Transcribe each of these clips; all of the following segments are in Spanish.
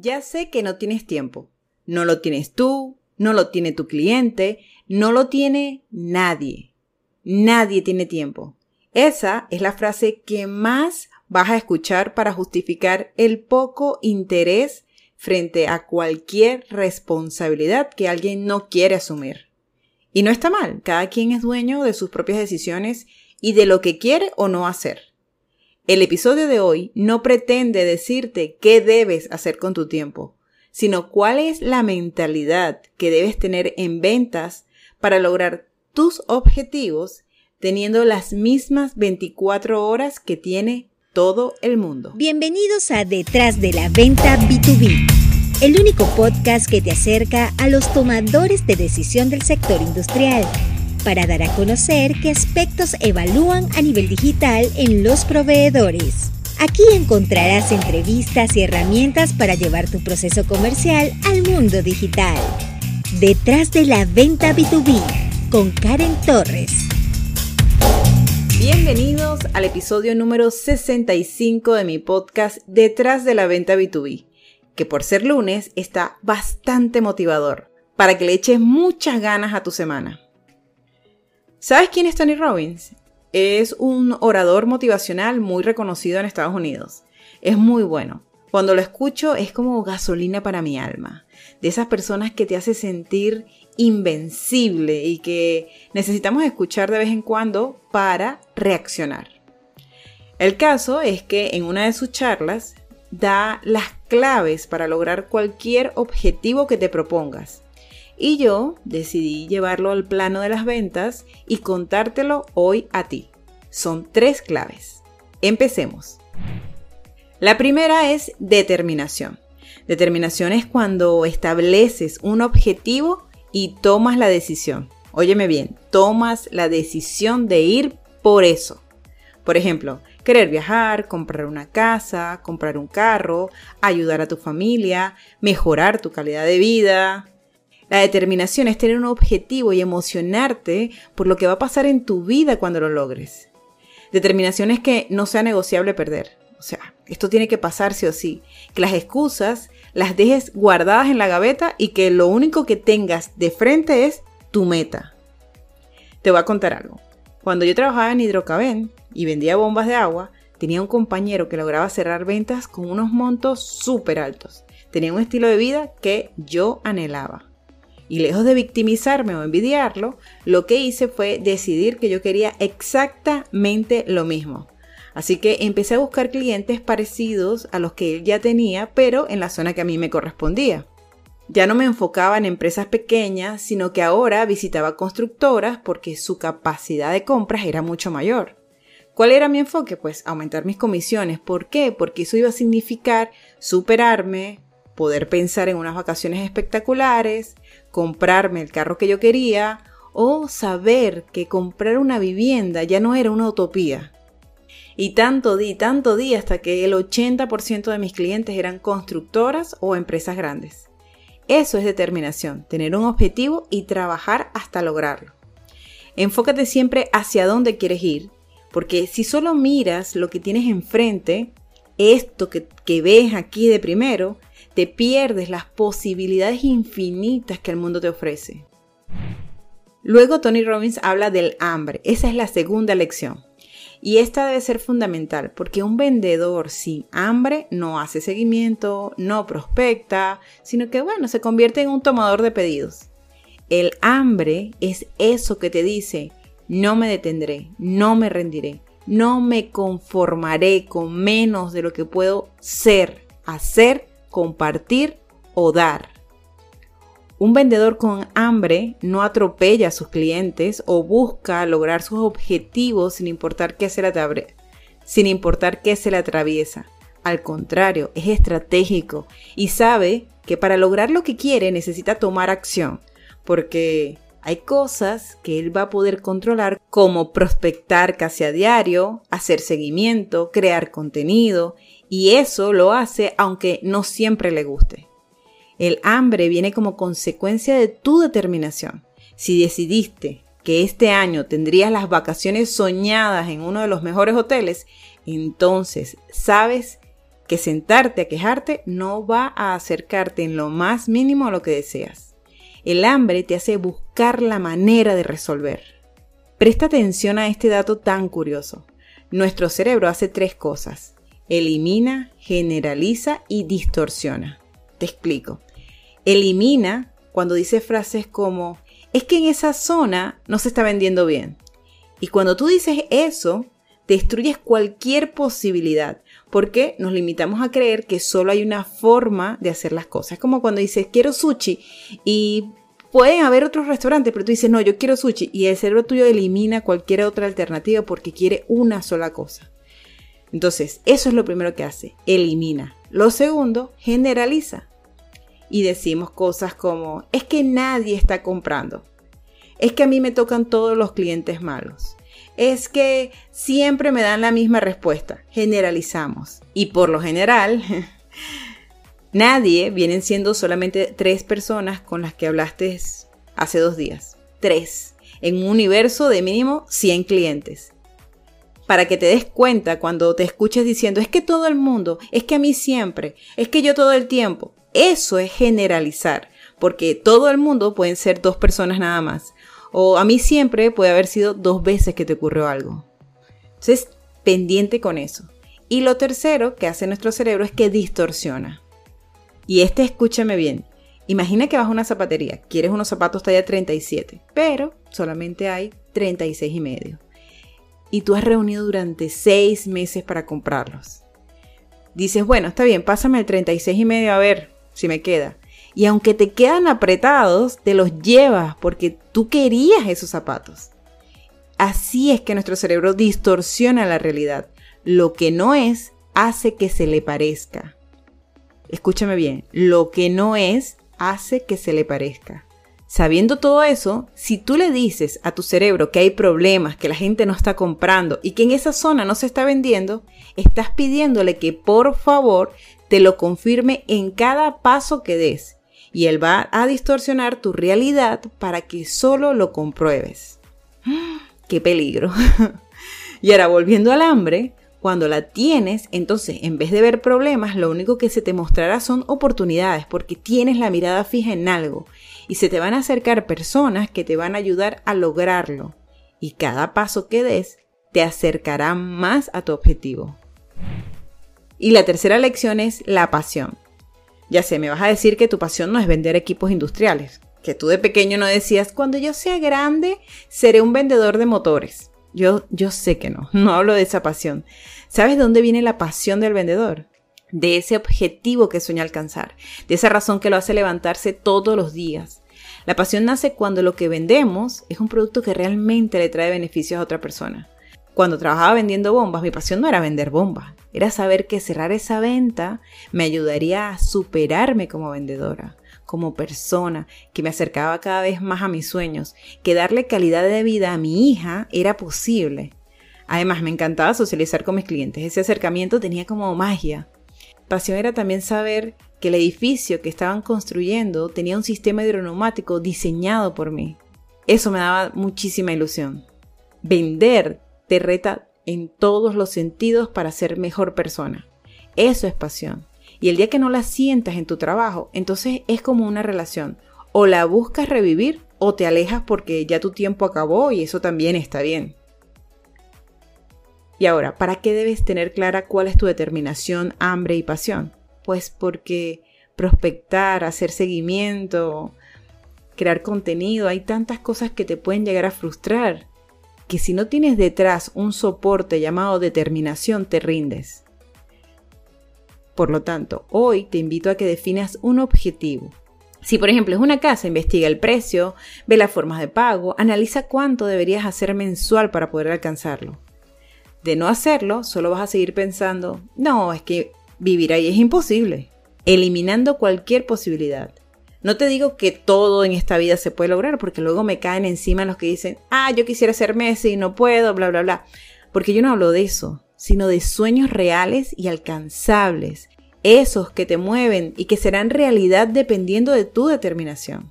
Ya sé que no tienes tiempo. No lo tienes tú, no lo tiene tu cliente, no lo tiene nadie. Nadie tiene tiempo. Esa es la frase que más vas a escuchar para justificar el poco interés frente a cualquier responsabilidad que alguien no quiere asumir. Y no está mal, cada quien es dueño de sus propias decisiones y de lo que quiere o no hacer. El episodio de hoy no pretende decirte qué debes hacer con tu tiempo, sino cuál es la mentalidad que debes tener en ventas para lograr tus objetivos teniendo las mismas 24 horas que tiene todo el mundo. Bienvenidos a Detrás de la Venta B2B, el único podcast que te acerca a los tomadores de decisión del sector industrial para dar a conocer qué aspectos evalúan a nivel digital en los proveedores. Aquí encontrarás entrevistas y herramientas para llevar tu proceso comercial al mundo digital. Detrás de la venta B2B con Karen Torres. Bienvenidos al episodio número 65 de mi podcast Detrás de la venta B2B, que por ser lunes está bastante motivador para que le eches muchas ganas a tu semana. ¿Sabes quién es Tony Robbins? Es un orador motivacional muy reconocido en Estados Unidos. Es muy bueno. Cuando lo escucho es como gasolina para mi alma. De esas personas que te hace sentir invencible y que necesitamos escuchar de vez en cuando para reaccionar. El caso es que en una de sus charlas da las claves para lograr cualquier objetivo que te propongas y yo decidí llevarlo al plano de las ventas y contártelo hoy a ti. Son tres claves. Empecemos. La primera es determinación. Determinación es cuando estableces un objetivo y tomas la decisión. Óyeme bien, tomas la decisión de ir por eso. Por ejemplo, querer viajar, comprar una casa, comprar un carro, ayudar a tu familia, mejorar tu calidad de vida, la determinación es tener un objetivo y emocionarte por lo que va a pasar en tu vida cuando lo logres. Determinación es que no sea negociable perder. O sea, esto tiene que pasar sí o sí. Que las excusas las dejes guardadas en la gaveta y que lo único que tengas de frente es tu meta. Te voy a contar algo. Cuando yo trabajaba en Hidrocaben y vendía bombas de agua, tenía un compañero que lograba cerrar ventas con unos montos súper altos. Tenía un estilo de vida que yo anhelaba. Y lejos de victimizarme o envidiarlo, lo que hice fue decidir que yo quería exactamente lo mismo. Así que empecé a buscar clientes parecidos a los que él ya tenía, pero en la zona que a mí me correspondía. Ya no me enfocaba en empresas pequeñas, sino que ahora visitaba constructoras porque su capacidad de compras era mucho mayor. ¿Cuál era mi enfoque? Pues aumentar mis comisiones. ¿Por qué? Porque eso iba a significar superarme, poder pensar en unas vacaciones espectaculares, comprarme el carro que yo quería o saber que comprar una vivienda ya no era una utopía. Y tanto di, tanto di hasta que el 80% de mis clientes eran constructoras o empresas grandes. Eso es determinación, tener un objetivo y trabajar hasta lograrlo. Enfócate siempre hacia dónde quieres ir, porque si solo miras lo que tienes enfrente, esto que, que ves aquí de primero, te pierdes las posibilidades infinitas que el mundo te ofrece. Luego Tony Robbins habla del hambre. Esa es la segunda lección. Y esta debe ser fundamental porque un vendedor sin hambre no hace seguimiento, no prospecta, sino que bueno, se convierte en un tomador de pedidos. El hambre es eso que te dice, no me detendré, no me rendiré, no me conformaré con menos de lo que puedo ser, hacer compartir o dar. Un vendedor con hambre no atropella a sus clientes o busca lograr sus objetivos sin importar qué se le, sin importar qué se le atraviesa. Al contrario, es estratégico y sabe que para lograr lo que quiere necesita tomar acción, porque hay cosas que él va a poder controlar como prospectar casi a diario, hacer seguimiento, crear contenido y eso lo hace aunque no siempre le guste. El hambre viene como consecuencia de tu determinación. Si decidiste que este año tendrías las vacaciones soñadas en uno de los mejores hoteles, entonces sabes que sentarte a quejarte no va a acercarte en lo más mínimo a lo que deseas. El hambre te hace buscar la manera de resolver. Presta atención a este dato tan curioso. Nuestro cerebro hace tres cosas. Elimina, generaliza y distorsiona. Te explico. Elimina cuando dice frases como, es que en esa zona no se está vendiendo bien. Y cuando tú dices eso, destruyes cualquier posibilidad, porque nos limitamos a creer que solo hay una forma de hacer las cosas. Es como cuando dices, quiero sushi y pueden haber otros restaurantes, pero tú dices, no, yo quiero sushi y el cerebro tuyo elimina cualquier otra alternativa porque quiere una sola cosa. Entonces, eso es lo primero que hace, elimina. Lo segundo, generaliza y decimos cosas como, es que nadie está comprando, es que a mí me tocan todos los clientes malos, es que siempre me dan la misma respuesta, generalizamos. Y por lo general, nadie vienen siendo solamente tres personas con las que hablaste hace dos días. Tres. En un universo de mínimo 100 clientes para que te des cuenta cuando te escuches diciendo, es que todo el mundo, es que a mí siempre, es que yo todo el tiempo. Eso es generalizar, porque todo el mundo pueden ser dos personas nada más. O a mí siempre puede haber sido dos veces que te ocurrió algo. Entonces, pendiente con eso. Y lo tercero que hace nuestro cerebro es que distorsiona. Y este escúchame bien. Imagina que vas a una zapatería, quieres unos zapatos talla 37, pero solamente hay 36 y medio. Y tú has reunido durante 6 meses para comprarlos. Dices, bueno, está bien, pásame el 36 y medio a ver, si me queda. Y aunque te quedan apretados, te los llevas porque tú querías esos zapatos. Así es que nuestro cerebro distorsiona la realidad. Lo que no es hace que se le parezca. Escúchame bien, lo que no es hace que se le parezca. Sabiendo todo eso, si tú le dices a tu cerebro que hay problemas, que la gente no está comprando y que en esa zona no se está vendiendo, estás pidiéndole que por favor te lo confirme en cada paso que des y él va a distorsionar tu realidad para que solo lo compruebes. ¡Qué peligro! y ahora volviendo al hambre, cuando la tienes, entonces en vez de ver problemas, lo único que se te mostrará son oportunidades porque tienes la mirada fija en algo y se te van a acercar personas que te van a ayudar a lograrlo. Y cada paso que des te acercará más a tu objetivo. Y la tercera lección es la pasión. Ya sé, me vas a decir que tu pasión no es vender equipos industriales, que tú de pequeño no decías, cuando yo sea grande, seré un vendedor de motores. Yo, yo sé que no, no hablo de esa pasión. ¿Sabes de dónde viene la pasión del vendedor? De ese objetivo que sueña alcanzar, de esa razón que lo hace levantarse todos los días. La pasión nace cuando lo que vendemos es un producto que realmente le trae beneficios a otra persona. Cuando trabajaba vendiendo bombas, mi pasión no era vender bombas, era saber que cerrar esa venta me ayudaría a superarme como vendedora, como persona, que me acercaba cada vez más a mis sueños, que darle calidad de vida a mi hija era posible. Además, me encantaba socializar con mis clientes, ese acercamiento tenía como magia. Pasión era también saber que el edificio que estaban construyendo tenía un sistema hidroneumático diseñado por mí. Eso me daba muchísima ilusión. Vender te reta en todos los sentidos para ser mejor persona. Eso es pasión. Y el día que no la sientas en tu trabajo, entonces es como una relación. O la buscas revivir o te alejas porque ya tu tiempo acabó y eso también está bien. Y ahora, ¿para qué debes tener clara cuál es tu determinación, hambre y pasión? Pues porque prospectar, hacer seguimiento, crear contenido, hay tantas cosas que te pueden llegar a frustrar que si no tienes detrás un soporte llamado determinación, te rindes. Por lo tanto, hoy te invito a que definas un objetivo. Si por ejemplo es una casa, investiga el precio, ve las formas de pago, analiza cuánto deberías hacer mensual para poder alcanzarlo. De no hacerlo, solo vas a seguir pensando, no, es que vivir ahí es imposible, eliminando cualquier posibilidad. No te digo que todo en esta vida se puede lograr, porque luego me caen encima los que dicen, ah, yo quisiera ser Messi no puedo, bla, bla, bla. Porque yo no hablo de eso, sino de sueños reales y alcanzables, esos que te mueven y que serán realidad dependiendo de tu determinación.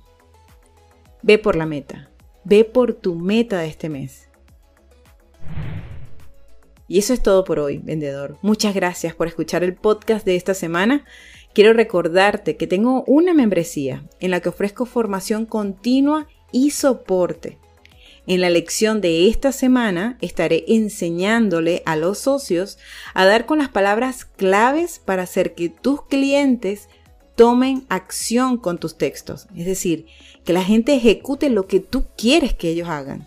Ve por la meta, ve por tu meta de este mes. Y eso es todo por hoy, vendedor. Muchas gracias por escuchar el podcast de esta semana. Quiero recordarte que tengo una membresía en la que ofrezco formación continua y soporte. En la lección de esta semana estaré enseñándole a los socios a dar con las palabras claves para hacer que tus clientes tomen acción con tus textos. Es decir, que la gente ejecute lo que tú quieres que ellos hagan.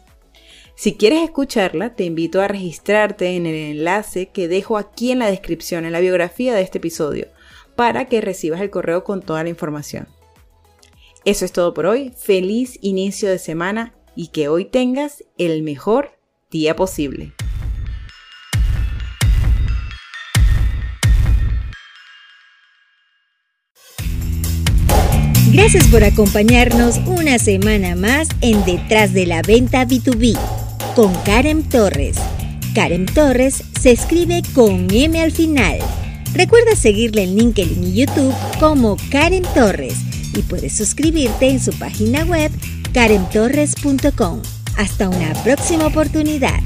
Si quieres escucharla, te invito a registrarte en el enlace que dejo aquí en la descripción, en la biografía de este episodio, para que recibas el correo con toda la información. Eso es todo por hoy. Feliz inicio de semana y que hoy tengas el mejor día posible. Gracias por acompañarnos una semana más en Detrás de la Venta B2B con Karen Torres. Karen Torres se escribe con M al final. Recuerda seguirle en LinkedIn y YouTube como Karen Torres y puedes suscribirte en su página web karentorres.com. Hasta una próxima oportunidad.